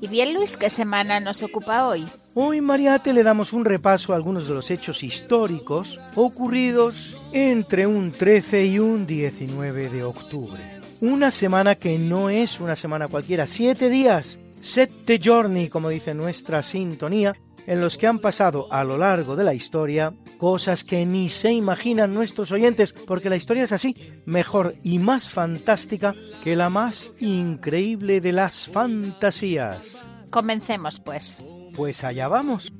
Y bien, Luis, ¿qué semana nos ocupa hoy? Hoy Mariate le damos un repaso a algunos de los hechos históricos ocurridos entre un 13 y un 19 de octubre. Una semana que no es una semana cualquiera, siete días, sette giorni, como dice nuestra sintonía, en los que han pasado a lo largo de la historia cosas que ni se imaginan nuestros oyentes, porque la historia es así, mejor y más fantástica que la más increíble de las fantasías. Comencemos, pues. Pues allá vamos.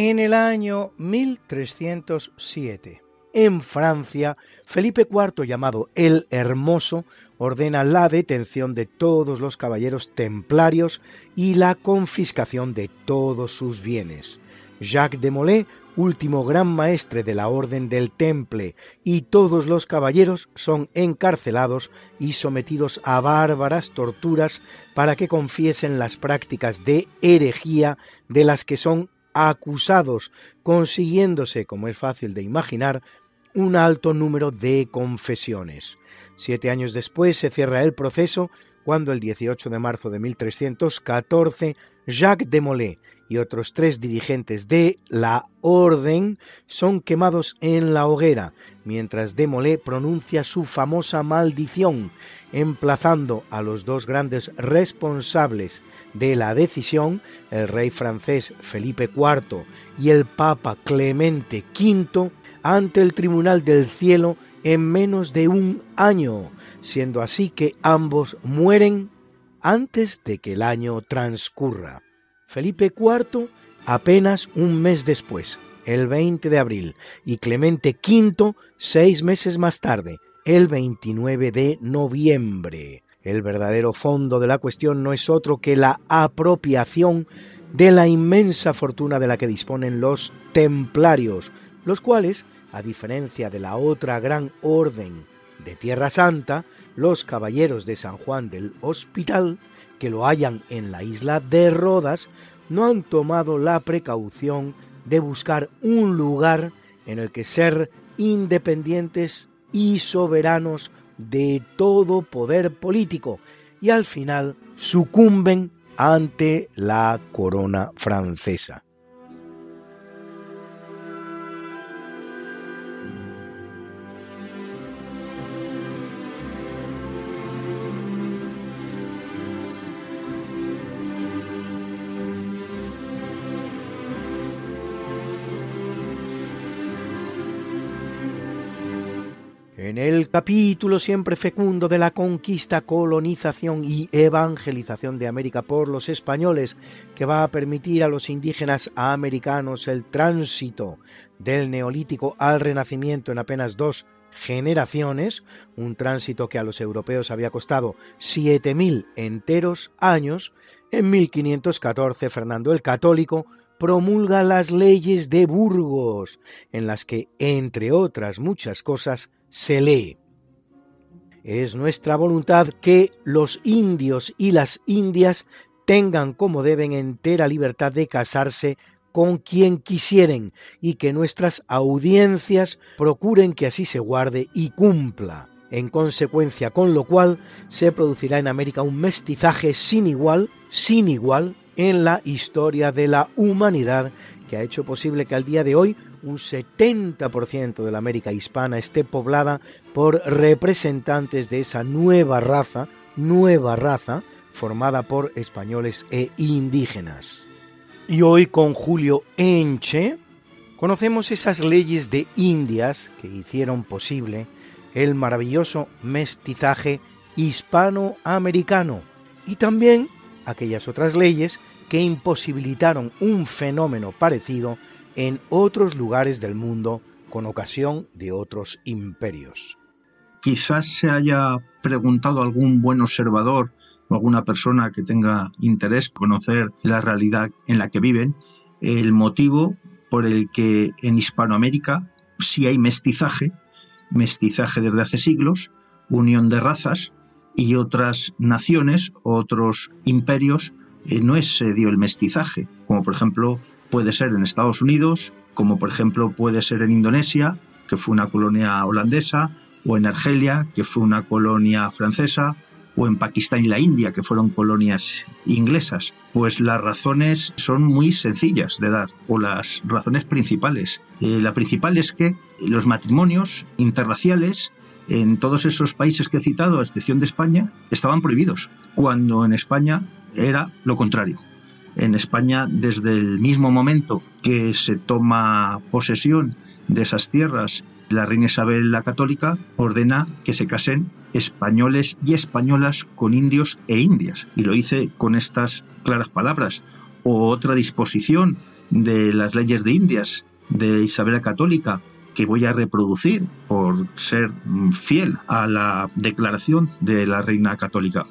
En el año 1307, en Francia, Felipe IV, llamado el Hermoso, ordena la detención de todos los caballeros templarios y la confiscación de todos sus bienes. Jacques de Molay, último gran maestre de la Orden del Temple, y todos los caballeros son encarcelados y sometidos a bárbaras torturas para que confiesen las prácticas de herejía de las que son acusados, consiguiéndose, como es fácil de imaginar, un alto número de confesiones. Siete años después se cierra el proceso cuando el 18 de marzo de 1314 Jacques de Molay y otros tres dirigentes de la Orden son quemados en la hoguera, mientras de Molay pronuncia su famosa maldición, emplazando a los dos grandes responsables de la decisión, el rey francés Felipe IV y el Papa Clemente V, ante el Tribunal del Cielo en menos de un año, siendo así que ambos mueren antes de que el año transcurra. Felipe IV apenas un mes después, el 20 de abril, y Clemente V seis meses más tarde, el 29 de noviembre. El verdadero fondo de la cuestión no es otro que la apropiación de la inmensa fortuna de la que disponen los templarios, los cuales, a diferencia de la otra gran orden de Tierra Santa, los caballeros de San Juan del Hospital, que lo hallan en la isla de Rodas, no han tomado la precaución de buscar un lugar en el que ser independientes y soberanos de todo poder político y al final sucumben ante la corona francesa. El capítulo siempre fecundo de la conquista, colonización y evangelización de América por los españoles, que va a permitir a los indígenas americanos el tránsito del neolítico al renacimiento en apenas dos generaciones, un tránsito que a los europeos había costado 7.000 enteros años, en 1514 Fernando el Católico promulga las leyes de Burgos, en las que, entre otras muchas cosas, se lee. Es nuestra voluntad que los indios y las indias tengan como deben entera libertad de casarse con quien quisieren y que nuestras audiencias procuren que así se guarde y cumpla. En consecuencia, con lo cual se producirá en América un mestizaje sin igual, sin igual, en la historia de la humanidad que ha hecho posible que al día de hoy un 70% de la América hispana esté poblada por representantes de esa nueva raza, nueva raza, formada por españoles e indígenas. Y hoy con Julio Enche conocemos esas leyes de Indias que hicieron posible el maravilloso mestizaje hispanoamericano y también aquellas otras leyes que imposibilitaron un fenómeno parecido en otros lugares del mundo con ocasión de otros imperios. Quizás se haya preguntado algún buen observador o alguna persona que tenga interés conocer la realidad en la que viven, el motivo por el que en Hispanoamérica sí hay mestizaje, mestizaje desde hace siglos, unión de razas y otras naciones, otros imperios, eh, no se dio el mestizaje, como por ejemplo puede ser en Estados Unidos, como por ejemplo puede ser en Indonesia, que fue una colonia holandesa, o en Argelia, que fue una colonia francesa, o en Pakistán y la India, que fueron colonias inglesas? Pues las razones son muy sencillas de dar, o las razones principales. Eh, la principal es que los matrimonios interraciales en todos esos países que he citado, a excepción de España, estaban prohibidos, cuando en España era lo contrario en España desde el mismo momento que se toma posesión de esas tierras, la reina Isabel la Católica ordena que se casen españoles y españolas con indios e indias. Y lo hice con estas claras palabras. O otra disposición de las leyes de Indias de Isabel la Católica que voy a reproducir por ser fiel a la declaración de la reina católica.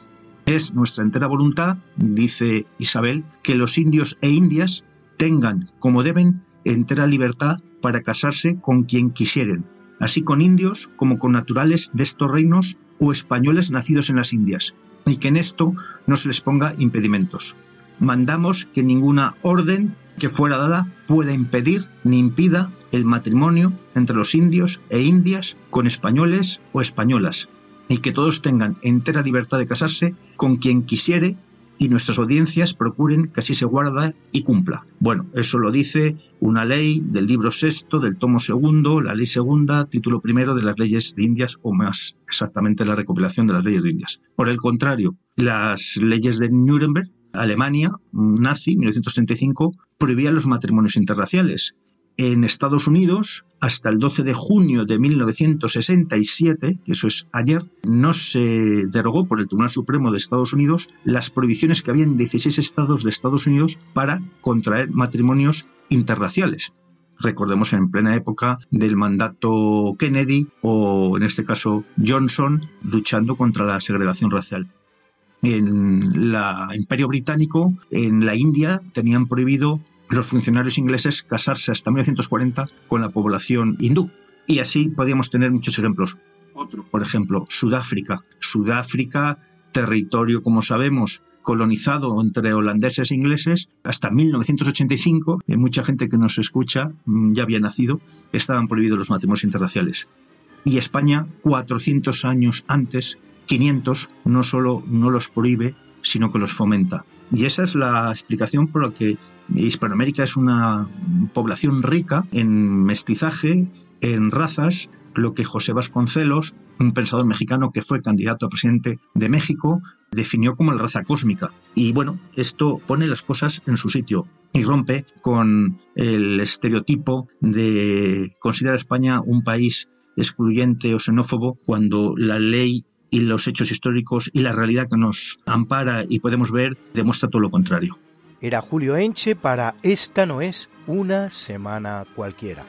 Es nuestra entera voluntad, dice Isabel, que los indios e indias tengan, como deben, entera libertad para casarse con quien quisieren, así con indios como con naturales de estos reinos o españoles nacidos en las Indias, y que en esto no se les ponga impedimentos. Mandamos que ninguna orden que fuera dada pueda impedir ni impida el matrimonio entre los indios e indias con españoles o españolas, y que todos tengan entera libertad de casarse con quien quisiere y nuestras audiencias procuren que así se guarda y cumpla. Bueno, eso lo dice una ley del libro sexto, del tomo segundo, la ley segunda, título primero de las leyes de Indias, o más exactamente la recopilación de las leyes de Indias. Por el contrario, las leyes de Nuremberg, Alemania, nazi, 1935, prohibían los matrimonios interraciales en Estados Unidos, hasta el 12 de junio de 1967, que eso es ayer, no se derogó por el Tribunal Supremo de Estados Unidos las prohibiciones que había en 16 estados de Estados Unidos para contraer matrimonios interraciales. Recordemos en plena época del mandato Kennedy o en este caso Johnson luchando contra la segregación racial. En el Imperio Británico, en la India, tenían prohibido los funcionarios ingleses casarse hasta 1940 con la población hindú. Y así podríamos tener muchos ejemplos. Otro, por ejemplo, Sudáfrica. Sudáfrica, territorio, como sabemos, colonizado entre holandeses e ingleses hasta 1985. Y mucha gente que nos escucha mm, ya había nacido, estaban prohibidos los matrimonios interraciales. Y España, 400 años antes, 500, no solo no los prohíbe, sino que los fomenta. Y esa es la explicación por la que Hispanoamérica es una población rica en mestizaje, en razas, lo que José Vasconcelos, un pensador mexicano que fue candidato a presidente de México, definió como la raza cósmica. Y bueno, esto pone las cosas en su sitio y rompe con el estereotipo de considerar a España un país excluyente o xenófobo cuando la ley y los hechos históricos y la realidad que nos ampara y podemos ver demuestra todo lo contrario. Era Julio Enche para Esta no es una semana cualquiera.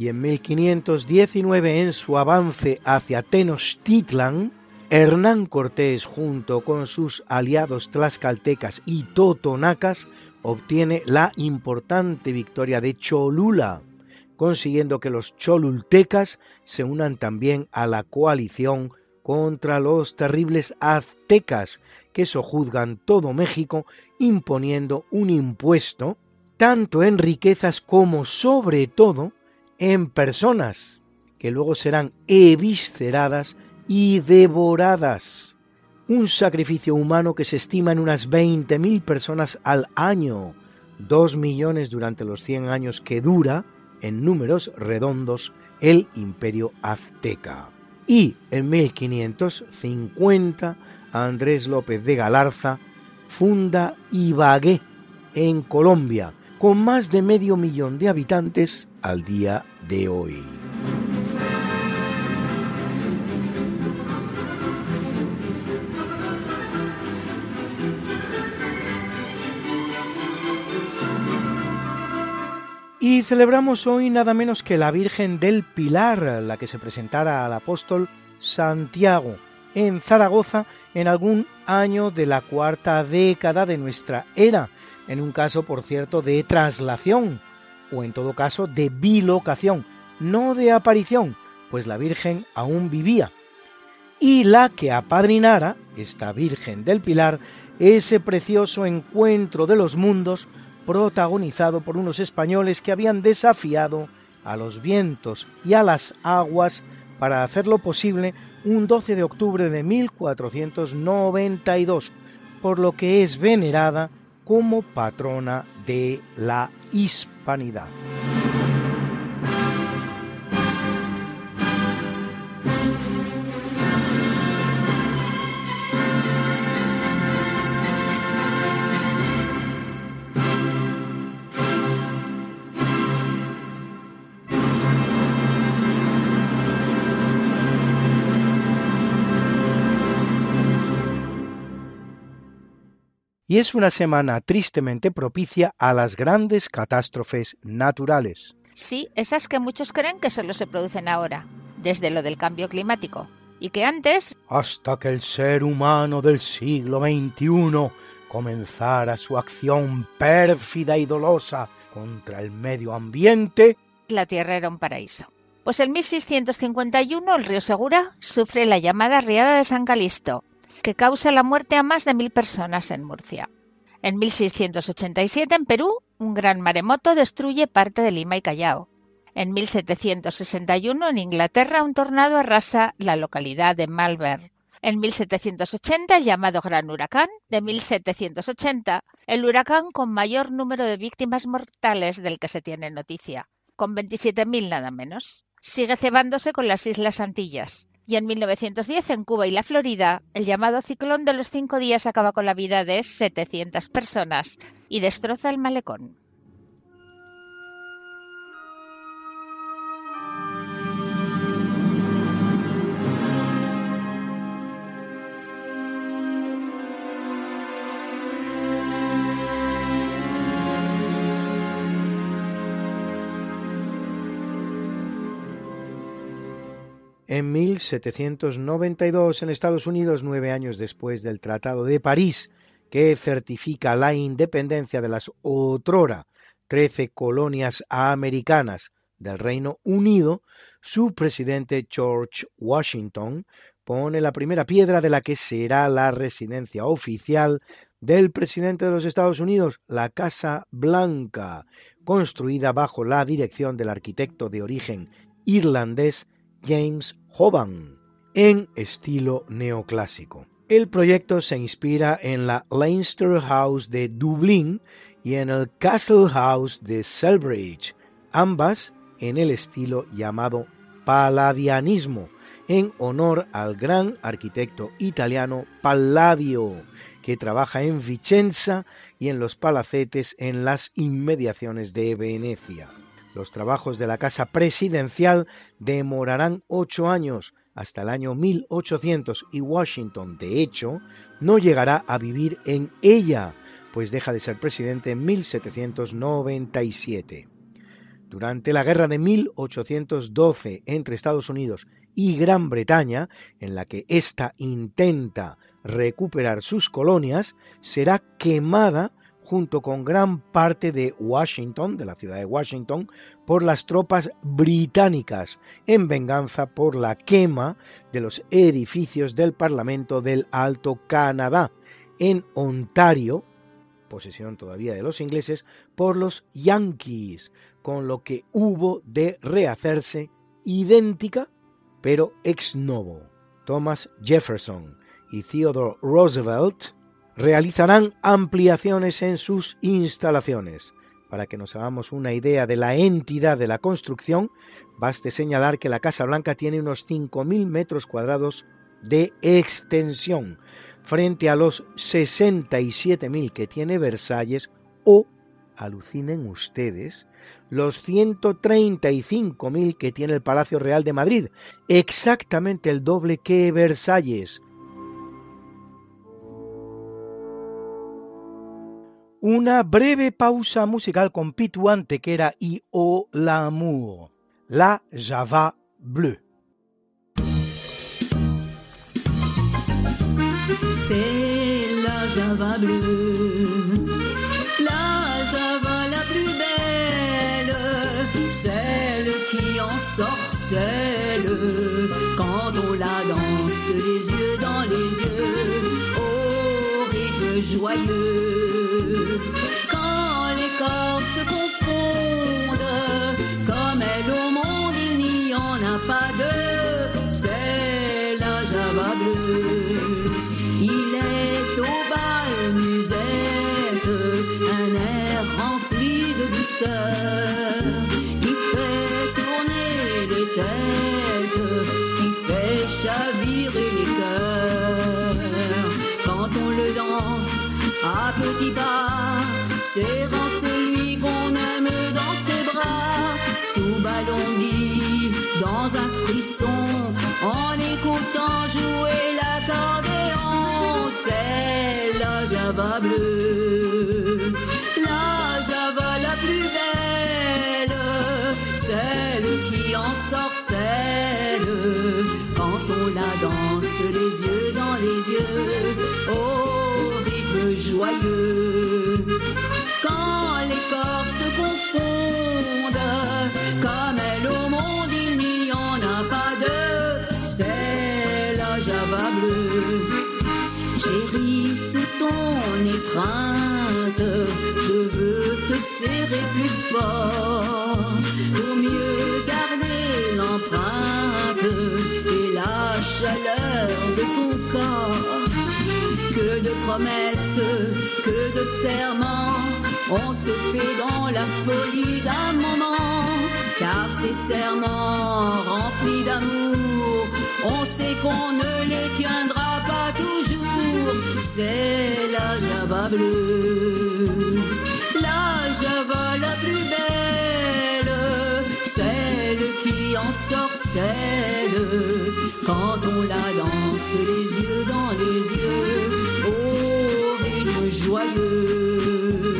y en 1519 en su avance hacia Tenochtitlan, Hernán Cortés junto con sus aliados tlaxcaltecas y totonacas obtiene la importante victoria de Cholula, consiguiendo que los cholultecas se unan también a la coalición contra los terribles aztecas que sojuzgan todo México imponiendo un impuesto tanto en riquezas como sobre todo en personas que luego serán evisceradas y devoradas. Un sacrificio humano que se estima en unas 20.000 personas al año, dos millones durante los 100 años que dura, en números redondos, el imperio azteca. Y en 1550 Andrés López de Galarza funda Ibagué en Colombia, con más de medio millón de habitantes al día de hoy. Y celebramos hoy nada menos que la Virgen del Pilar, la que se presentara al apóstol Santiago en Zaragoza en algún año de la cuarta década de nuestra era, en un caso, por cierto, de traslación, o en todo caso de bilocación, no de aparición, pues la Virgen aún vivía. Y la que apadrinara, esta Virgen del Pilar, ese precioso encuentro de los mundos protagonizado por unos españoles que habían desafiado a los vientos y a las aguas para hacerlo posible un 12 de octubre de 1492, por lo que es venerada como patrona de la hispanidad. Y es una semana tristemente propicia a las grandes catástrofes naturales. Sí, esas que muchos creen que solo se producen ahora, desde lo del cambio climático, y que antes... Hasta que el ser humano del siglo XXI comenzara su acción pérfida y dolosa contra el medio ambiente, la Tierra era un paraíso. Pues en 1651 el río Segura sufre la llamada riada de San Calisto, que causa la muerte a más de mil personas en Murcia. En 1687, en Perú, un gran maremoto destruye parte de Lima y Callao. En 1761, en Inglaterra, un tornado arrasa la localidad de Malvern. En 1780, el llamado Gran Huracán. De 1780, el huracán con mayor número de víctimas mortales del que se tiene noticia, con 27.000 nada menos. Sigue cebándose con las Islas Antillas y en 1910 en Cuba y la Florida, el llamado ciclón de los cinco días acaba con la vida de 700 personas y destroza el malecón. En 1792 en Estados Unidos, nueve años después del Tratado de París, que certifica la independencia de las otrora trece colonias americanas del Reino Unido, su presidente George Washington pone la primera piedra de la que será la residencia oficial del presidente de los Estados Unidos, la Casa Blanca, construida bajo la dirección del arquitecto de origen irlandés James Hoban en estilo neoclásico. El proyecto se inspira en la Leinster House de Dublín y en el Castle House de Selbridge, ambas en el estilo llamado Palladianismo, en honor al gran arquitecto italiano Palladio, que trabaja en Vicenza y en los palacetes en las inmediaciones de Venecia. Los trabajos de la casa presidencial demorarán ocho años, hasta el año 1800, y Washington, de hecho, no llegará a vivir en ella, pues deja de ser presidente en 1797. Durante la guerra de 1812 entre Estados Unidos y Gran Bretaña, en la que ésta intenta recuperar sus colonias, será quemada junto con gran parte de Washington, de la ciudad de Washington, por las tropas británicas, en venganza por la quema de los edificios del Parlamento del Alto Canadá, en Ontario, posesión todavía de los ingleses, por los Yankees, con lo que hubo de rehacerse idéntica, pero ex novo. Thomas Jefferson y Theodore Roosevelt realizarán ampliaciones en sus instalaciones. Para que nos hagamos una idea de la entidad de la construcción, baste señalar que la Casa Blanca tiene unos 5.000 metros cuadrados de extensión, frente a los 67.000 que tiene Versalles o, alucinen ustedes, los 135.000 que tiene el Palacio Real de Madrid, exactamente el doble que Versalles, Una breve pausa musical con Pitou Antequera y O l'amour, la Java bleue. C'est la Java bleue, la Java la plus belle, celle qui en sorcelle quand on la danse les yeux dans les yeux, joyeux. Quand les corps se confondent, comme elle au monde, il n'y en a pas deux. C'est la Java bleue. Il est au bal musette, un air rempli de douceur à petits pas, serrant celui qu'on aime dans ses bras, tout balondi dans un frisson, en écoutant jouer l'accordéon, c'est la Java bleue, pour mieux garder l'empreinte et la chaleur de ton corps. Que de promesses, que de serments, on se fait dans la folie d'un moment, car ces serments remplis d'amour, on sait qu'on ne les tiendra pas toujours. C'est la Java bleue, la Java la plus belle, celle qui en sorcelle quand on la danse les yeux dans les yeux, au rythme joyeux.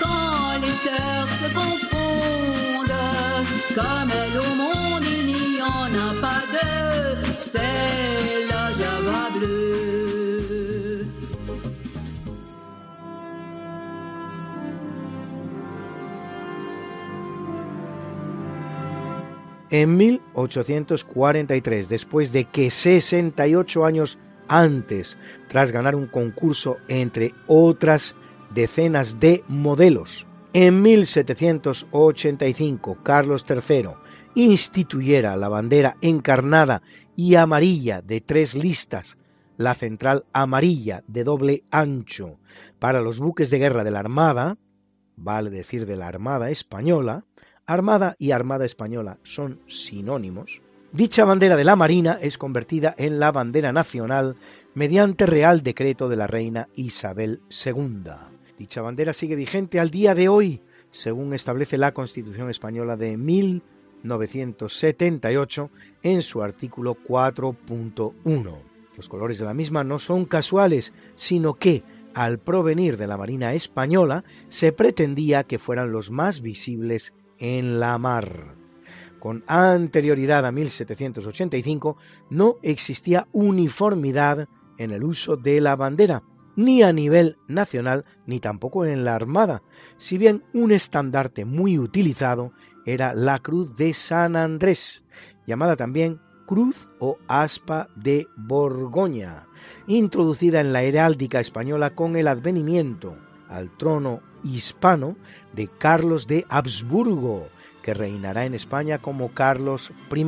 Quand les cœurs se confondent, comme elle au monde, En 1843, después de que 68 años antes, tras ganar un concurso entre otras decenas de modelos, en 1785 Carlos III instituyera la bandera encarnada y amarilla de tres listas, la central amarilla de doble ancho. Para los buques de guerra de la Armada, vale decir de la Armada Española, Armada y Armada Española son sinónimos, Dicha bandera de la Marina es convertida en la bandera nacional mediante Real Decreto de la Reina Isabel II. Dicha bandera sigue vigente al día de hoy, según establece la Constitución Española de 1978 en su artículo 4.1. Los colores de la misma no son casuales, sino que, al provenir de la Marina Española, se pretendía que fueran los más visibles en la mar. Con anterioridad a 1785 no existía uniformidad en el uso de la bandera, ni a nivel nacional ni tampoco en la Armada, si bien un estandarte muy utilizado era la Cruz de San Andrés, llamada también Cruz o Aspa de Borgoña, introducida en la heráldica española con el advenimiento al trono hispano de Carlos de Habsburgo, que reinará en España como Carlos I.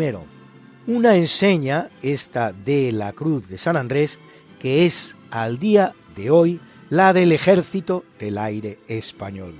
Una enseña, esta de la Cruz de San Andrés, que es al día de hoy la del Ejército del Aire Español.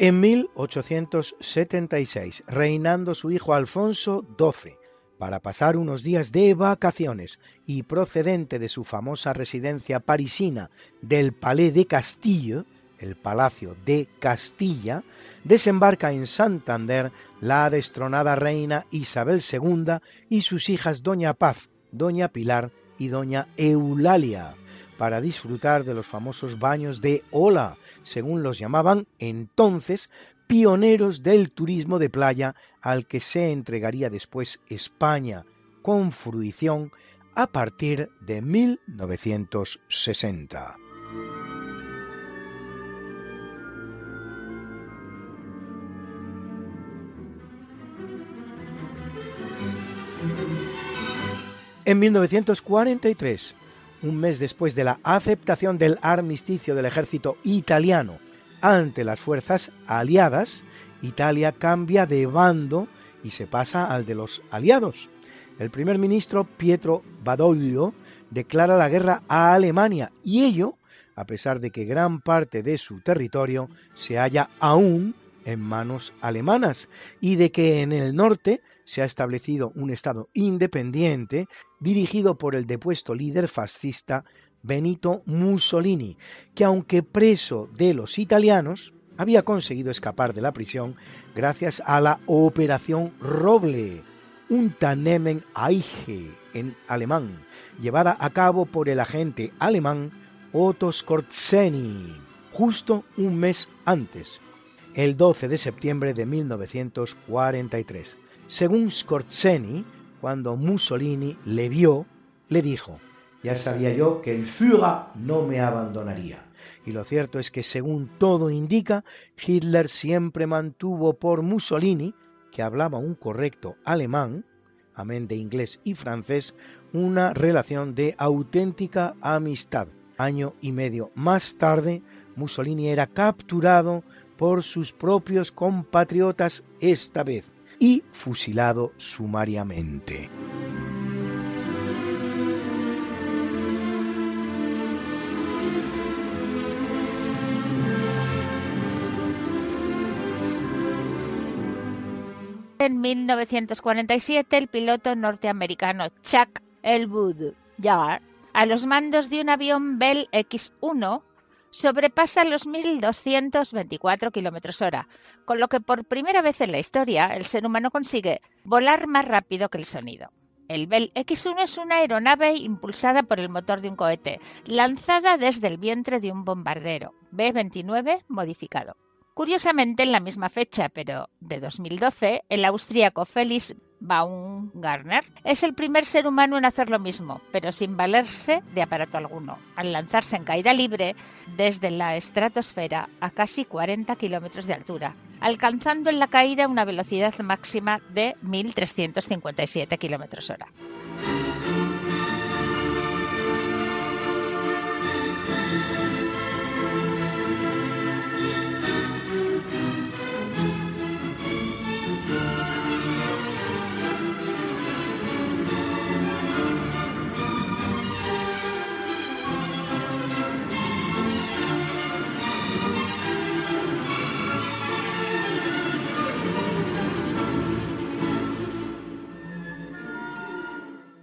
En 1876, reinando su hijo Alfonso XII, para pasar unos días de vacaciones y procedente de su famosa residencia parisina del Palais de Castillo, el Palacio de Castilla, desembarca en Santander la destronada reina Isabel II y sus hijas Doña Paz, Doña Pilar y Doña Eulalia, para disfrutar de los famosos baños de Ola, según los llamaban entonces, pioneros del turismo de playa al que se entregaría después España con fruición a partir de 1960. En 1943, un mes después de la aceptación del armisticio del ejército italiano ante las fuerzas aliadas, Italia cambia de bando y se pasa al de los aliados. El primer ministro Pietro Badoglio declara la guerra a Alemania y ello a pesar de que gran parte de su territorio se halla aún en manos alemanas y de que en el norte se ha establecido un Estado independiente dirigido por el depuesto líder fascista Benito Mussolini, que aunque preso de los italianos, había conseguido escapar de la prisión gracias a la Operación Roble, Unternehmen Eiche en alemán, llevada a cabo por el agente alemán Otto Skorzeny, justo un mes antes, el 12 de septiembre de 1943. Según Skorzeny, cuando Mussolini le vio, le dijo, ya sabía yo que el Führer no me abandonaría. Y lo cierto es que, según todo indica, Hitler siempre mantuvo por Mussolini, que hablaba un correcto alemán, amén de inglés y francés, una relación de auténtica amistad. Año y medio más tarde, Mussolini era capturado por sus propios compatriotas esta vez y fusilado sumariamente. En 1947, el piloto norteamericano Chuck Elwood Yard, a los mandos de un avión Bell X-1, sobrepasa los 1.224 kilómetros hora, con lo que por primera vez en la historia el ser humano consigue volar más rápido que el sonido. El Bell X-1 es una aeronave impulsada por el motor de un cohete, lanzada desde el vientre de un bombardero, B-29 modificado. Curiosamente, en la misma fecha, pero de 2012, el austríaco Felix Baumgartner es el primer ser humano en hacer lo mismo, pero sin valerse de aparato alguno, al lanzarse en caída libre desde la estratosfera a casi 40 kilómetros de altura, alcanzando en la caída una velocidad máxima de 1.357 kilómetros hora.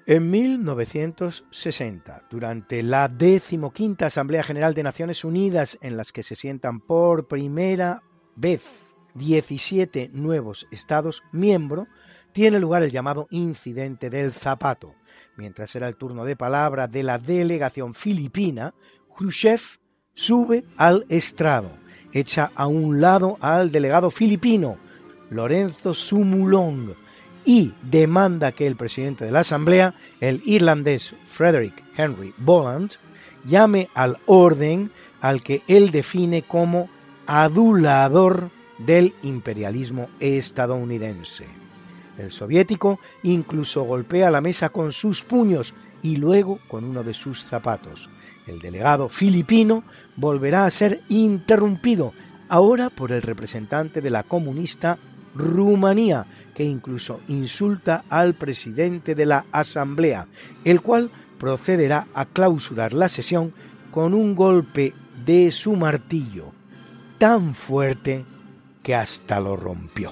En 1960, durante la decimoquinta Asamblea General de Naciones Unidas, en las que se sientan por primera vez 17 nuevos Estados miembros, tiene lugar el llamado incidente del zapato. Mientras era el turno de palabra de la delegación filipina, Khrushchev sube al estrado, echa a un lado al delegado filipino, Lorenzo Sumulong, y demanda que el presidente de la Asamblea, el irlandés Frederick Henry Boland, llame al orden al que él define como adulador del imperialismo estadounidense. El soviético incluso golpea la mesa con sus puños y luego con uno de sus zapatos. El delegado filipino volverá a ser interrumpido, ahora por el representante de la comunista Rumanía, que incluso insulta al presidente de la Asamblea, el cual procederá a clausurar la sesión con un golpe de su martillo tan fuerte que hasta lo rompió.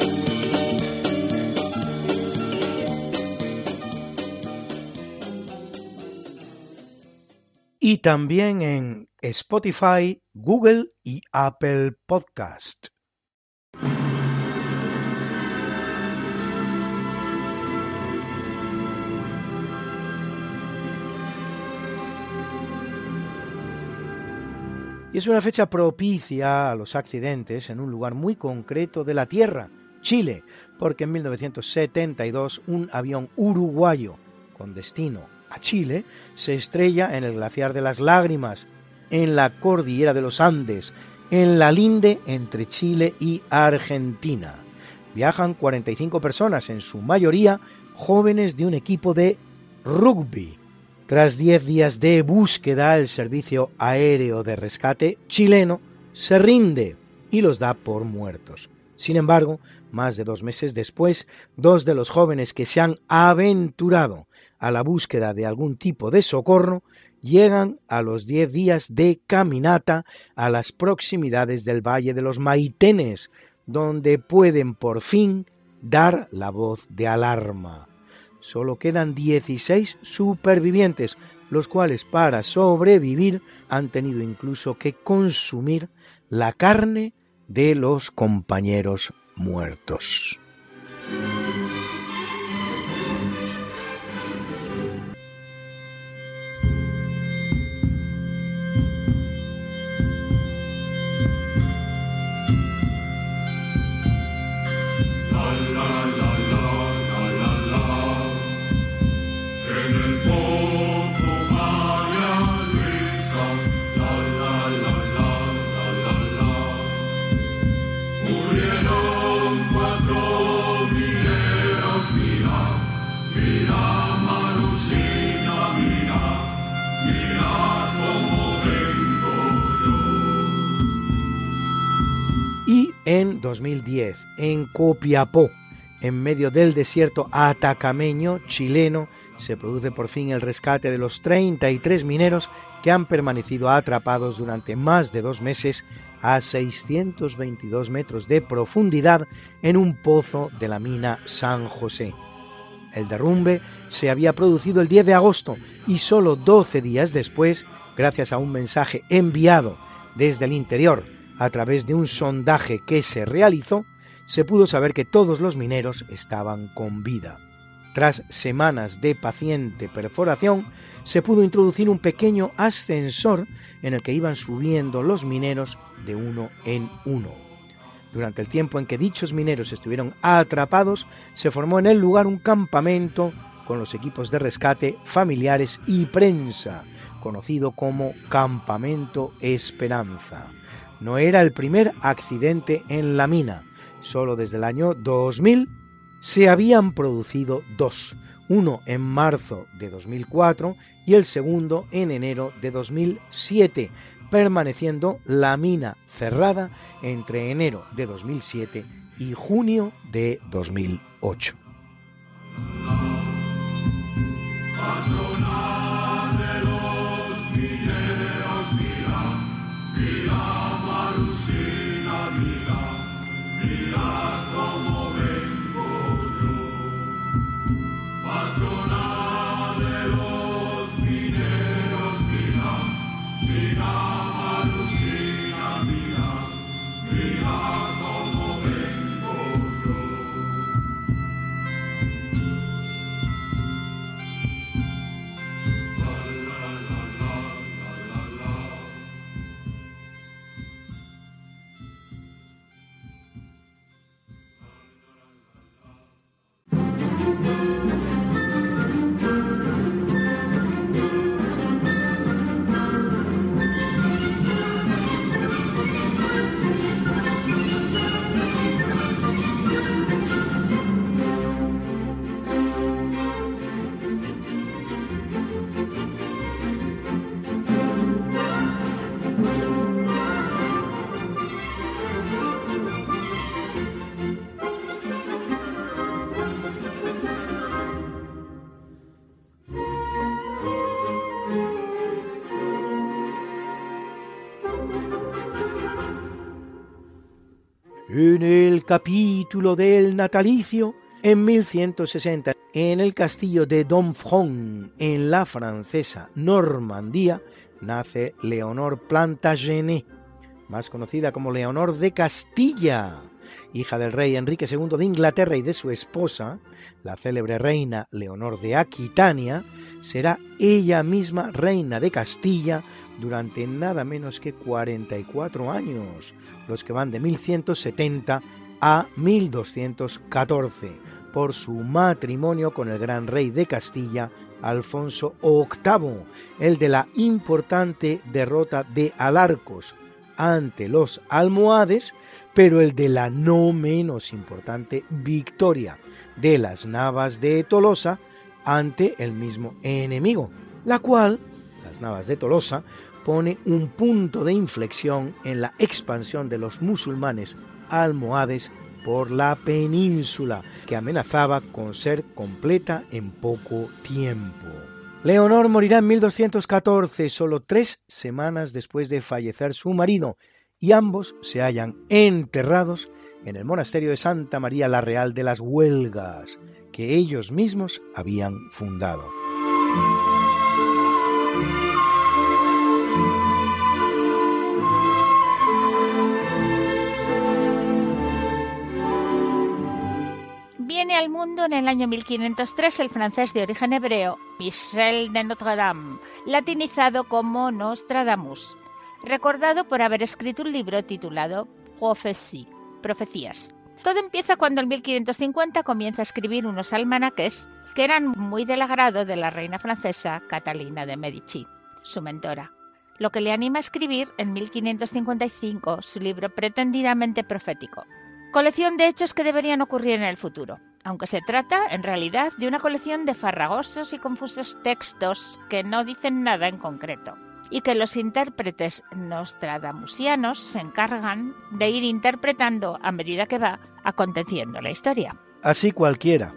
Y también en Spotify, Google y Apple Podcast. Y es una fecha propicia a los accidentes en un lugar muy concreto de la Tierra, Chile, porque en 1972 un avión uruguayo con destino a Chile, se estrella en el glaciar de las lágrimas, en la cordillera de los Andes, en la linde entre Chile y Argentina. Viajan 45 personas, en su mayoría jóvenes de un equipo de rugby. Tras 10 días de búsqueda, el Servicio Aéreo de Rescate chileno se rinde y los da por muertos. Sin embargo, más de dos meses después, dos de los jóvenes que se han aventurado a la búsqueda de algún tipo de socorro, llegan a los diez días de caminata a las proximidades del Valle de los Maitenes, donde pueden por fin dar la voz de alarma. Solo quedan 16 supervivientes, los cuales para sobrevivir han tenido incluso que consumir la carne de los compañeros muertos. En 2010 en Copiapó, en medio del desierto atacameño chileno, se produce por fin el rescate de los 33 mineros que han permanecido atrapados durante más de dos meses a 622 metros de profundidad en un pozo de la mina San José. El derrumbe se había producido el 10 de agosto y solo 12 días después, gracias a un mensaje enviado desde el interior a través de un sondaje que se realizó, se pudo saber que todos los mineros estaban con vida. Tras semanas de paciente perforación, se pudo introducir un pequeño ascensor en el que iban subiendo los mineros de uno en uno. Durante el tiempo en que dichos mineros estuvieron atrapados, se formó en el lugar un campamento con los equipos de rescate, familiares y prensa, conocido como Campamento Esperanza. No era el primer accidente en la mina. Solo desde el año 2000 se habían producido dos, uno en marzo de 2004 y el segundo en enero de 2007, permaneciendo la mina cerrada entre enero de 2007 y junio de 2008. En el capítulo del natalicio, en 1160, en el castillo de Domfront, en la francesa Normandía, nace Leonor Plantagenet, más conocida como Leonor de Castilla, hija del rey Enrique II de Inglaterra y de su esposa, la célebre reina Leonor de Aquitania, será ella misma reina de Castilla durante nada menos que 44 años, los que van de 1170 a 1214, por su matrimonio con el gran rey de Castilla, Alfonso VIII, el de la importante derrota de Alarcos ante los almohades, pero el de la no menos importante victoria de las Navas de Tolosa ante el mismo enemigo, la cual, las Navas de Tolosa, pone un punto de inflexión en la expansión de los musulmanes almohades por la península, que amenazaba con ser completa en poco tiempo. Leonor morirá en 1214, solo tres semanas después de fallecer su marido, y ambos se hallan enterrados en el monasterio de Santa María la Real de las Huelgas, que ellos mismos habían fundado. En el año 1503 el francés de origen hebreo Michel de Notre Dame, latinizado como Nostradamus, recordado por haber escrito un libro titulado Profecías. Todo empieza cuando en 1550 comienza a escribir unos almanaques que eran muy del agrado de la reina francesa Catalina de Medici, su mentora, lo que le anima a escribir en 1555 su libro pretendidamente profético, colección de hechos que deberían ocurrir en el futuro, aunque se trata en realidad de una colección de farragosos y confusos textos que no dicen nada en concreto y que los intérpretes nostradamusianos se encargan de ir interpretando a medida que va aconteciendo la historia. Así cualquiera,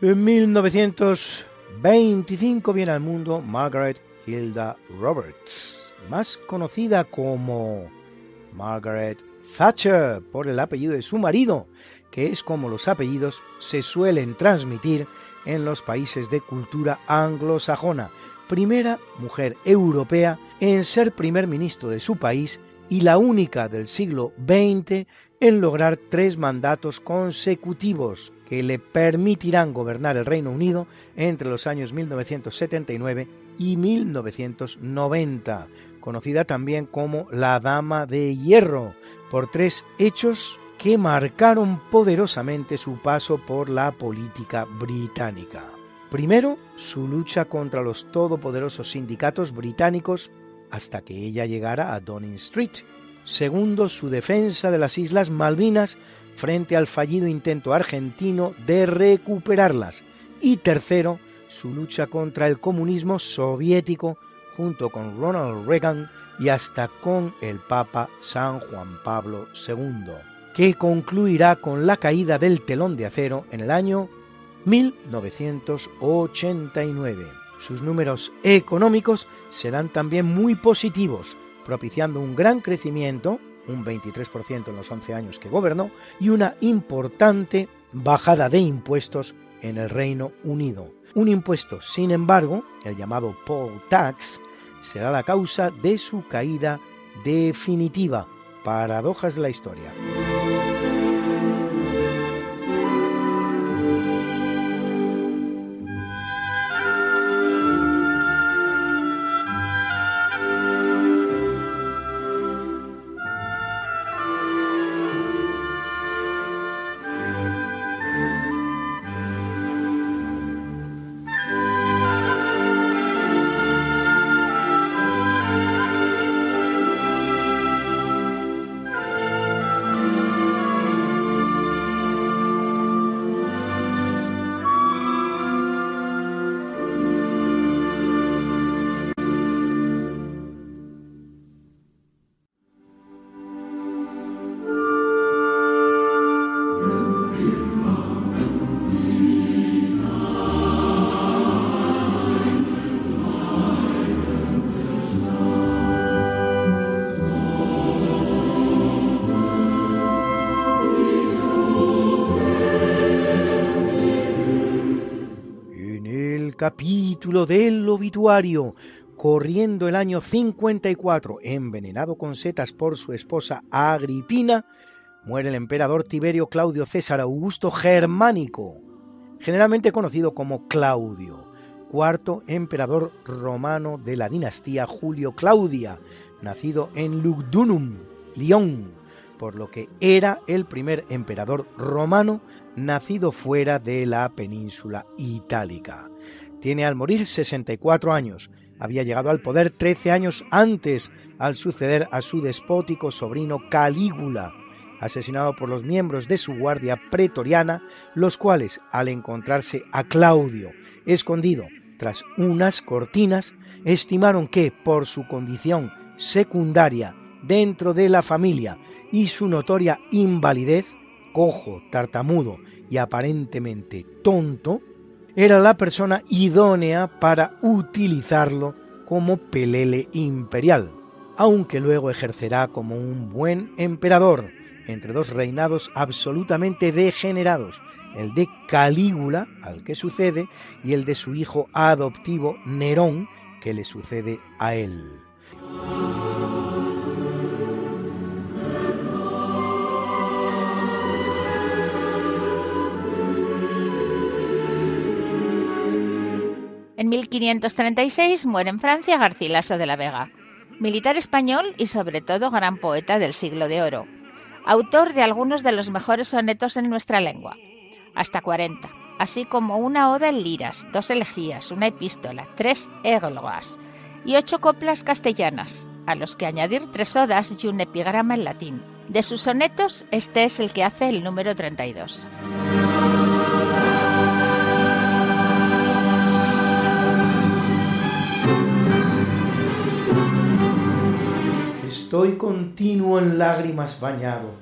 En 1925 viene al mundo Margaret Hilda Roberts, más conocida como Margaret Thatcher por el apellido de su marido, que es como los apellidos se suelen transmitir en los países de cultura anglosajona, primera mujer europea en ser primer ministro de su país y la única del siglo XX en lograr tres mandatos consecutivos que le permitirán gobernar el Reino Unido entre los años 1979 y 1990, conocida también como la Dama de Hierro, por tres hechos que marcaron poderosamente su paso por la política británica. Primero, su lucha contra los todopoderosos sindicatos británicos hasta que ella llegara a Downing Street. Segundo, su defensa de las Islas Malvinas frente al fallido intento argentino de recuperarlas. Y tercero, su lucha contra el comunismo soviético junto con Ronald Reagan y hasta con el Papa San Juan Pablo II que concluirá con la caída del telón de acero en el año 1989. Sus números económicos serán también muy positivos, propiciando un gran crecimiento, un 23% en los 11 años que gobernó, y una importante bajada de impuestos en el Reino Unido. Un impuesto, sin embargo, el llamado poll tax, será la causa de su caída definitiva. Paradojas de la historia. Capítulo del obituario. Corriendo el año 54, envenenado con setas por su esposa Agripina, muere el emperador Tiberio Claudio César Augusto Germánico, generalmente conocido como Claudio, cuarto emperador romano de la dinastía Julio Claudia, nacido en Lugdunum, Lyon, por lo que era el primer emperador romano nacido fuera de la península itálica. Tiene al morir 64 años. Había llegado al poder 13 años antes al suceder a su despótico sobrino Calígula, asesinado por los miembros de su guardia pretoriana, los cuales, al encontrarse a Claudio escondido tras unas cortinas, estimaron que, por su condición secundaria dentro de la familia y su notoria invalidez, cojo, tartamudo y aparentemente tonto, era la persona idónea para utilizarlo como pelele imperial, aunque luego ejercerá como un buen emperador entre dos reinados absolutamente degenerados, el de Calígula, al que sucede, y el de su hijo adoptivo Nerón, que le sucede a él. En 1536 muere en Francia Garcilaso de la Vega, militar español y sobre todo gran poeta del siglo de oro, autor de algunos de los mejores sonetos en nuestra lengua, hasta 40, así como una oda en liras, dos elegías, una epístola, tres églogas y ocho coplas castellanas, a los que añadir tres odas y un epigrama en latín. De sus sonetos, este es el que hace el número 32. Estoy continuo en lágrimas bañado,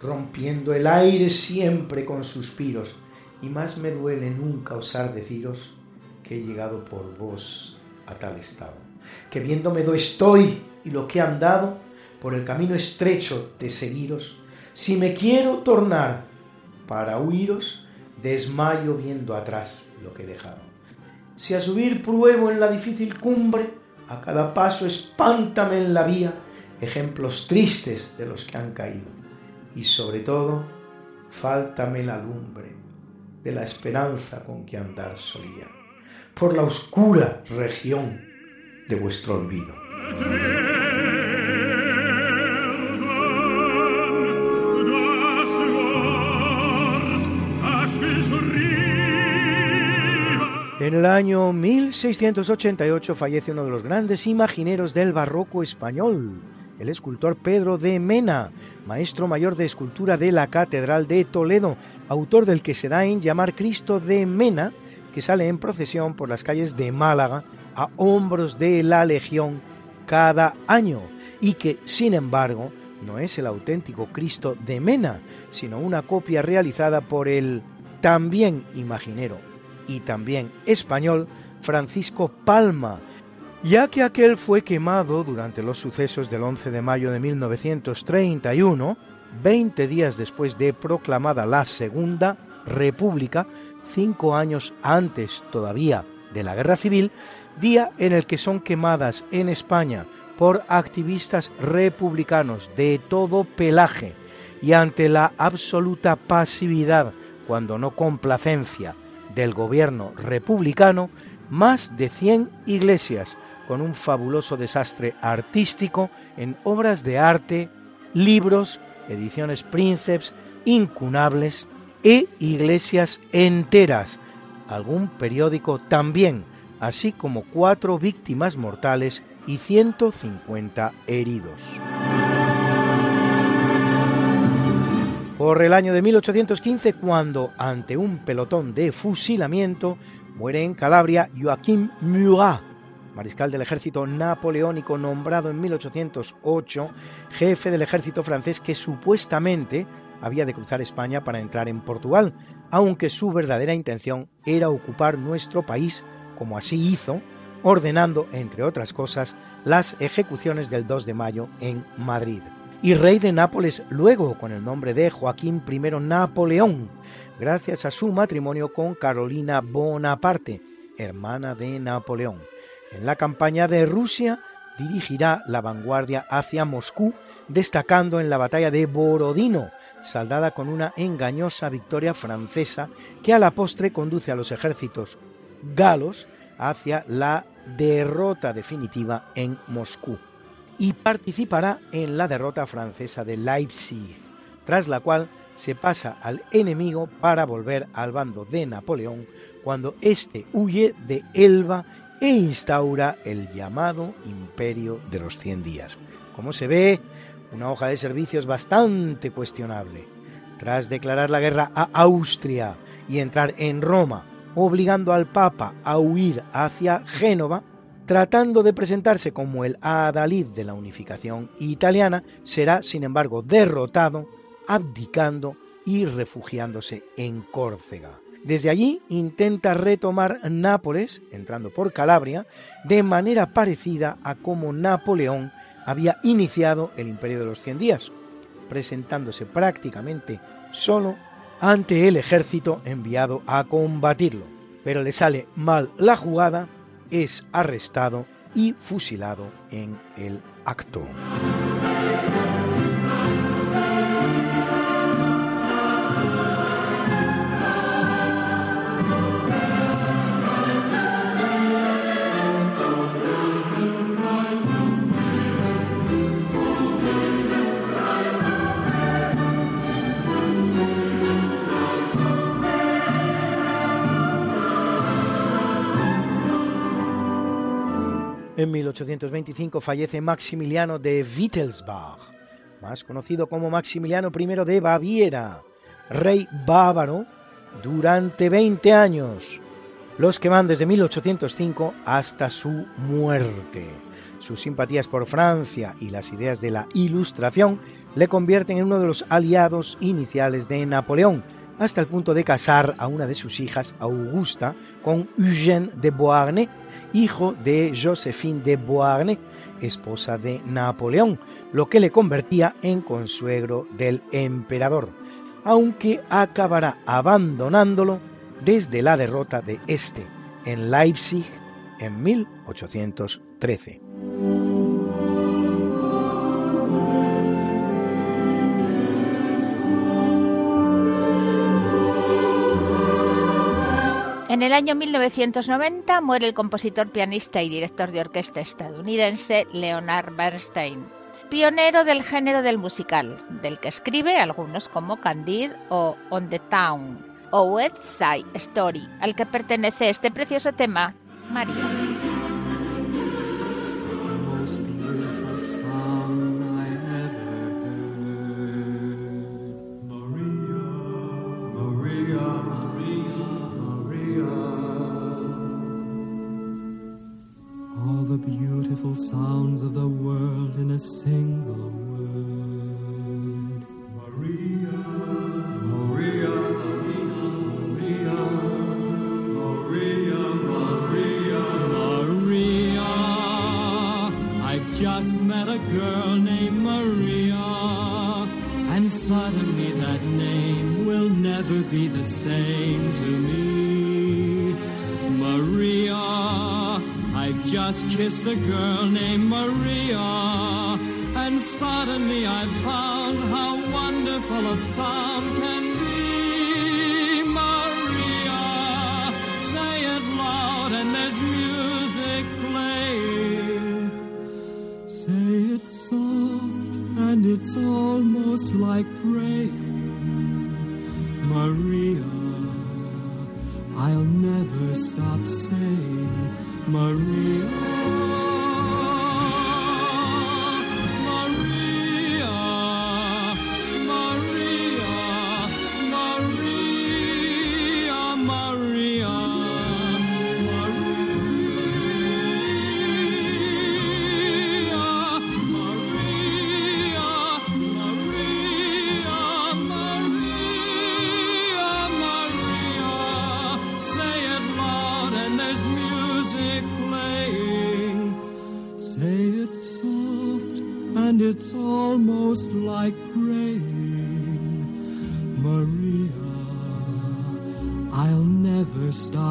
rompiendo el aire siempre con suspiros, y más me duele nunca osar deciros que he llegado por vos a tal estado, que viéndome do estoy y lo que he andado, por el camino estrecho de seguiros, si me quiero tornar para huiros, desmayo viendo atrás lo que he dejado. Si a subir pruebo en la difícil cumbre, a cada paso espántame en la vía ejemplos tristes de los que han caído. Y sobre todo, fáltame la lumbre de la esperanza con que andar solía, por la oscura región de vuestro olvido. En el año 1688 fallece uno de los grandes imagineros del barroco español, el escultor Pedro de Mena, maestro mayor de escultura de la Catedral de Toledo, autor del que se da en llamar Cristo de Mena, que sale en procesión por las calles de Málaga a hombros de la Legión cada año y que, sin embargo, no es el auténtico Cristo de Mena, sino una copia realizada por el también imaginero y también español Francisco Palma, ya que aquel fue quemado durante los sucesos del 11 de mayo de 1931, 20 días después de proclamada la Segunda República, cinco años antes todavía de la Guerra Civil, día en el que son quemadas en España por activistas republicanos de todo pelaje y ante la absoluta pasividad, cuando no complacencia, del gobierno republicano más de 100 iglesias, con un fabuloso desastre artístico en obras de arte, libros, ediciones príncipes, incunables e iglesias enteras, algún periódico también, así como cuatro víctimas mortales y 150 heridos. Por el año de 1815, cuando, ante un pelotón de fusilamiento, muere en Calabria Joaquim Murat, mariscal del ejército napoleónico nombrado en 1808 jefe del ejército francés que supuestamente había de cruzar España para entrar en Portugal, aunque su verdadera intención era ocupar nuestro país, como así hizo, ordenando, entre otras cosas, las ejecuciones del 2 de mayo en Madrid y rey de Nápoles luego con el nombre de Joaquín I Napoleón, gracias a su matrimonio con Carolina Bonaparte, hermana de Napoleón. En la campaña de Rusia dirigirá la vanguardia hacia Moscú, destacando en la batalla de Borodino, saldada con una engañosa victoria francesa que a la postre conduce a los ejércitos galos hacia la derrota definitiva en Moscú. Y participará en la derrota francesa de Leipzig, tras la cual se pasa al enemigo para volver al bando de Napoleón cuando éste huye de Elba e instaura el llamado Imperio de los Cien Días. Como se ve, una hoja de servicios bastante cuestionable. Tras declarar la guerra a Austria y entrar en Roma, obligando al Papa a huir hacia Génova, tratando de presentarse como el adalid de la unificación italiana, será, sin embargo, derrotado, abdicando y refugiándose en Córcega. Desde allí intenta retomar Nápoles, entrando por Calabria, de manera parecida a como Napoleón había iniciado el Imperio de los Cien Días, presentándose prácticamente solo ante el ejército enviado a combatirlo. Pero le sale mal la jugada es arrestado y fusilado en el acto. En 1825 fallece Maximiliano de Wittelsbach, más conocido como Maximiliano I de Baviera, rey bávaro durante 20 años, los que van desde 1805 hasta su muerte. Sus simpatías por Francia y las ideas de la Ilustración le convierten en uno de los aliados iniciales de Napoleón, hasta el punto de casar a una de sus hijas, Augusta, con Eugène de Beauharnais, hijo de Josephine de Beauharnais, esposa de Napoleón, lo que le convertía en consuegro del emperador, aunque acabará abandonándolo desde la derrota de este en Leipzig en 1813. En el año 1990 muere el compositor, pianista y director de orquesta estadounidense Leonard Bernstein, pionero del género del musical, del que escribe algunos como Candide o On the Town o West Side Story, al que pertenece este precioso tema, María.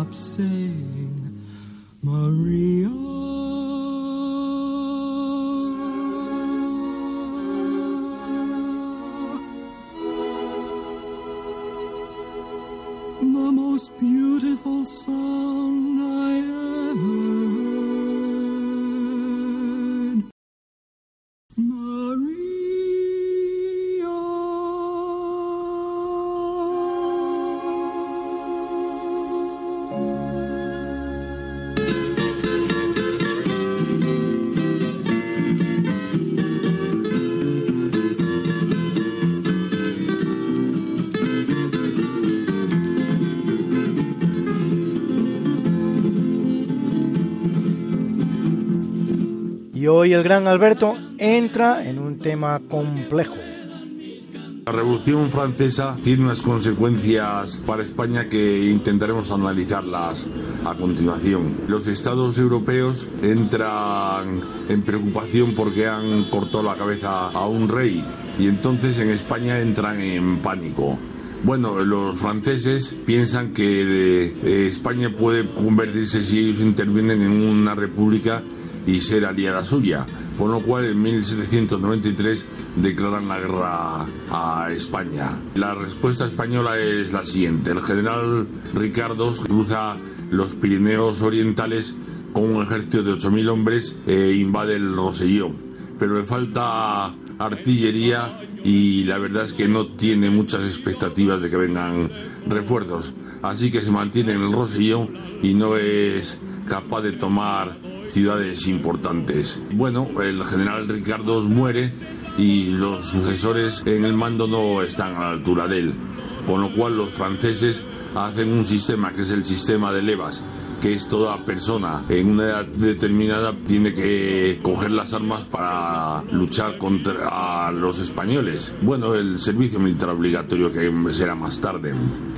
upset. Hoy el gran Alberto entra en un tema complejo. La Revolución Francesa tiene unas consecuencias para España que intentaremos analizarlas a continuación. Los estados europeos entran en preocupación porque han cortado la cabeza a un rey y entonces en España entran en pánico. Bueno, los franceses piensan que eh, España puede convertirse si ellos intervienen en una república y ser aliada suya, por lo cual en 1793 declaran la guerra a España. La respuesta española es la siguiente. El general Ricardo cruza los Pirineos Orientales con un ejército de 8.000 hombres e invade el Rosellón. Pero le falta artillería y la verdad es que no tiene muchas expectativas de que vengan refuerzos. Así que se mantiene en el Rosellón y no es capaz de tomar ciudades importantes. Bueno, el general Ricardo muere y los sucesores en el mando no están a la altura de él, con lo cual los franceses hacen un sistema que es el sistema de levas, que es toda persona en una edad determinada tiene que coger las armas para luchar contra los españoles. Bueno, el servicio militar obligatorio que será más tarde.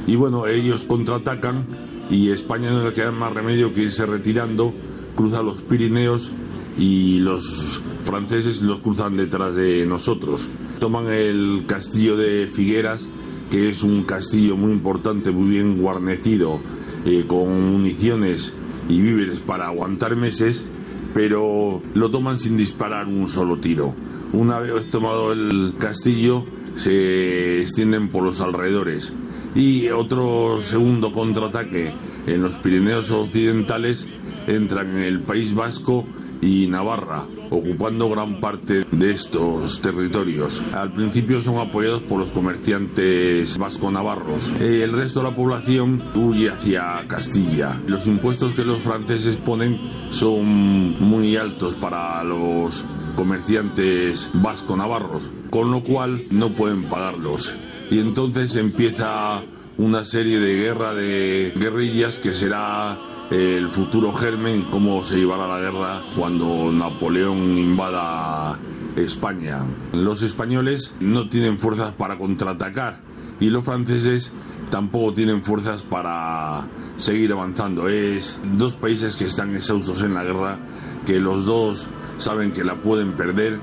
Y bueno, ellos contraatacan y España no le queda más remedio que irse retirando, cruza los Pirineos y los franceses los cruzan detrás de nosotros. Toman el castillo de Figueras, que es un castillo muy importante, muy bien guarnecido, eh, con municiones y víveres para aguantar meses, pero lo toman sin disparar un solo tiro. Una vez tomado el castillo, se extienden por los alrededores. Y otro segundo contraataque en los Pirineos Occidentales entran en el País Vasco y Navarra, ocupando gran parte de estos territorios. Al principio son apoyados por los comerciantes vasco-navarros. El resto de la población huye hacia Castilla. Los impuestos que los franceses ponen son muy altos para los comerciantes vasco-navarros, con lo cual no pueden pagarlos. Y entonces empieza una serie de guerra de guerrillas que será el futuro germen, cómo se llevará la guerra cuando Napoleón invada España. Los españoles no tienen fuerzas para contraatacar y los franceses tampoco tienen fuerzas para seguir avanzando. Es dos países que están exhaustos en la guerra, que los dos saben que la pueden perder,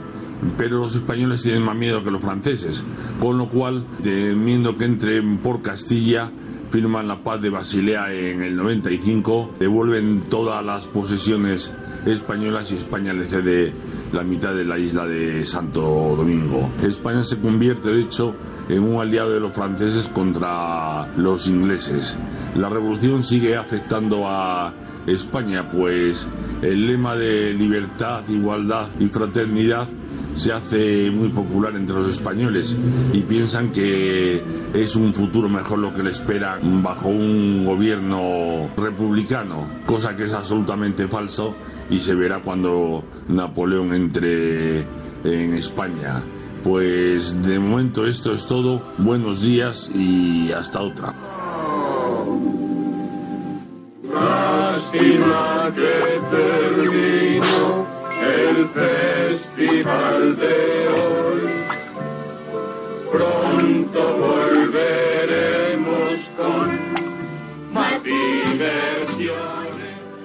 pero los españoles tienen más miedo que los franceses, con lo cual, temiendo que entren por Castilla, firman la paz de Basilea en el 95, devuelven todas las posesiones españolas y España le cede la mitad de la isla de Santo Domingo. España se convierte, de hecho, en un aliado de los franceses contra los ingleses. La revolución sigue afectando a España, pues el lema de libertad, igualdad y fraternidad se hace muy popular entre los españoles y piensan que es un futuro mejor lo que le espera bajo un gobierno republicano, cosa que es absolutamente falso y se verá cuando Napoleón entre en España. Pues de momento esto es todo. Buenos días y hasta otra. El festival de hoy. Pronto volveremos con más diversiones.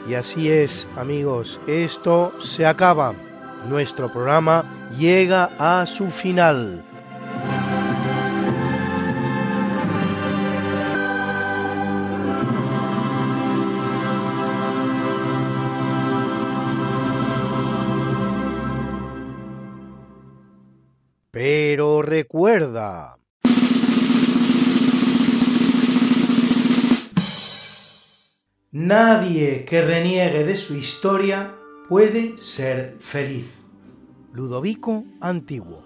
Y así es, amigos, esto se acaba. Nuestro programa llega a su final. Pero recuerda. Nadie que reniegue de su historia puede ser feliz. Ludovico Antiguo.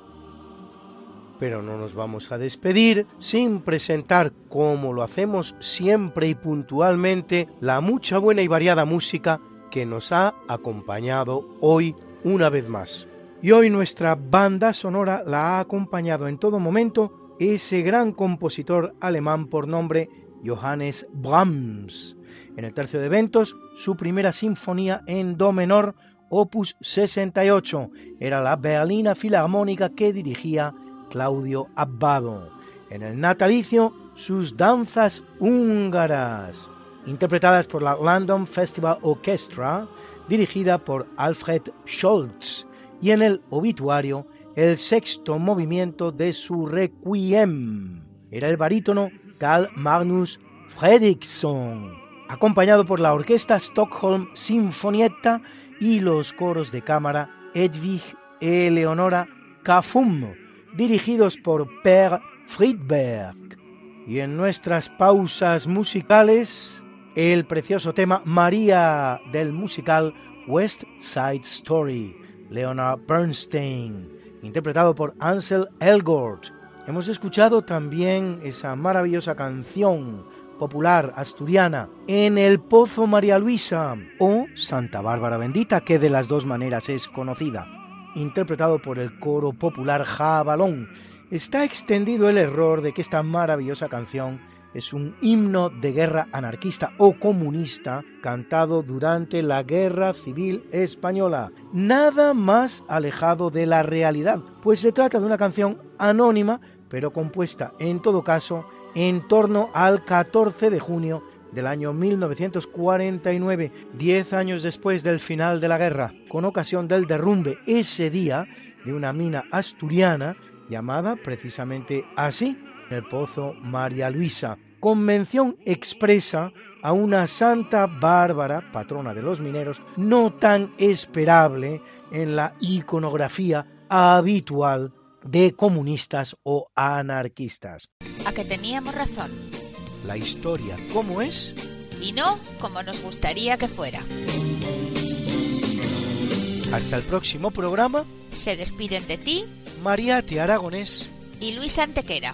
Pero no nos vamos a despedir sin presentar, como lo hacemos siempre y puntualmente, la mucha buena y variada música que nos ha acompañado hoy una vez más. Y hoy nuestra banda sonora la ha acompañado en todo momento ese gran compositor alemán por nombre Johannes Brahms. En el tercio de eventos, su primera sinfonía en do menor, opus 68, era la Berlina Filarmónica que dirigía Claudio Abbado. En el natalicio, sus danzas húngaras, interpretadas por la London Festival Orchestra, dirigida por Alfred Scholz, y en el obituario, el sexto movimiento de su Requiem. Era el barítono Carl Magnus Fredriksson acompañado por la orquesta Stockholm Sinfonietta y los coros de cámara Edwig Eleonora Kafum, dirigidos por Per Friedberg. Y en nuestras pausas musicales, el precioso tema María del musical West Side Story, Leonard Bernstein, interpretado por Ansel Elgort. Hemos escuchado también esa maravillosa canción popular asturiana en el Pozo María Luisa o Santa Bárbara Bendita, que de las dos maneras es conocida, interpretado por el coro popular Jabalón. está extendido el error de que esta maravillosa canción es un himno de guerra anarquista o comunista cantado durante la Guerra Civil Española. Nada más alejado de la realidad, pues se trata de una canción anónima, pero compuesta en todo caso en torno al 14 de junio del año 1949, diez años después del final de la guerra, con ocasión del derrumbe ese día de una mina asturiana llamada precisamente así, el Pozo María Luisa, con mención expresa a una Santa Bárbara, patrona de los mineros, no tan esperable en la iconografía habitual de comunistas o anarquistas. A que teníamos razón. La historia, ¿cómo es? Y no como nos gustaría que fuera. Hasta el próximo programa. Se despiden de ti. Mariate Aragonés. Y Luis Antequera.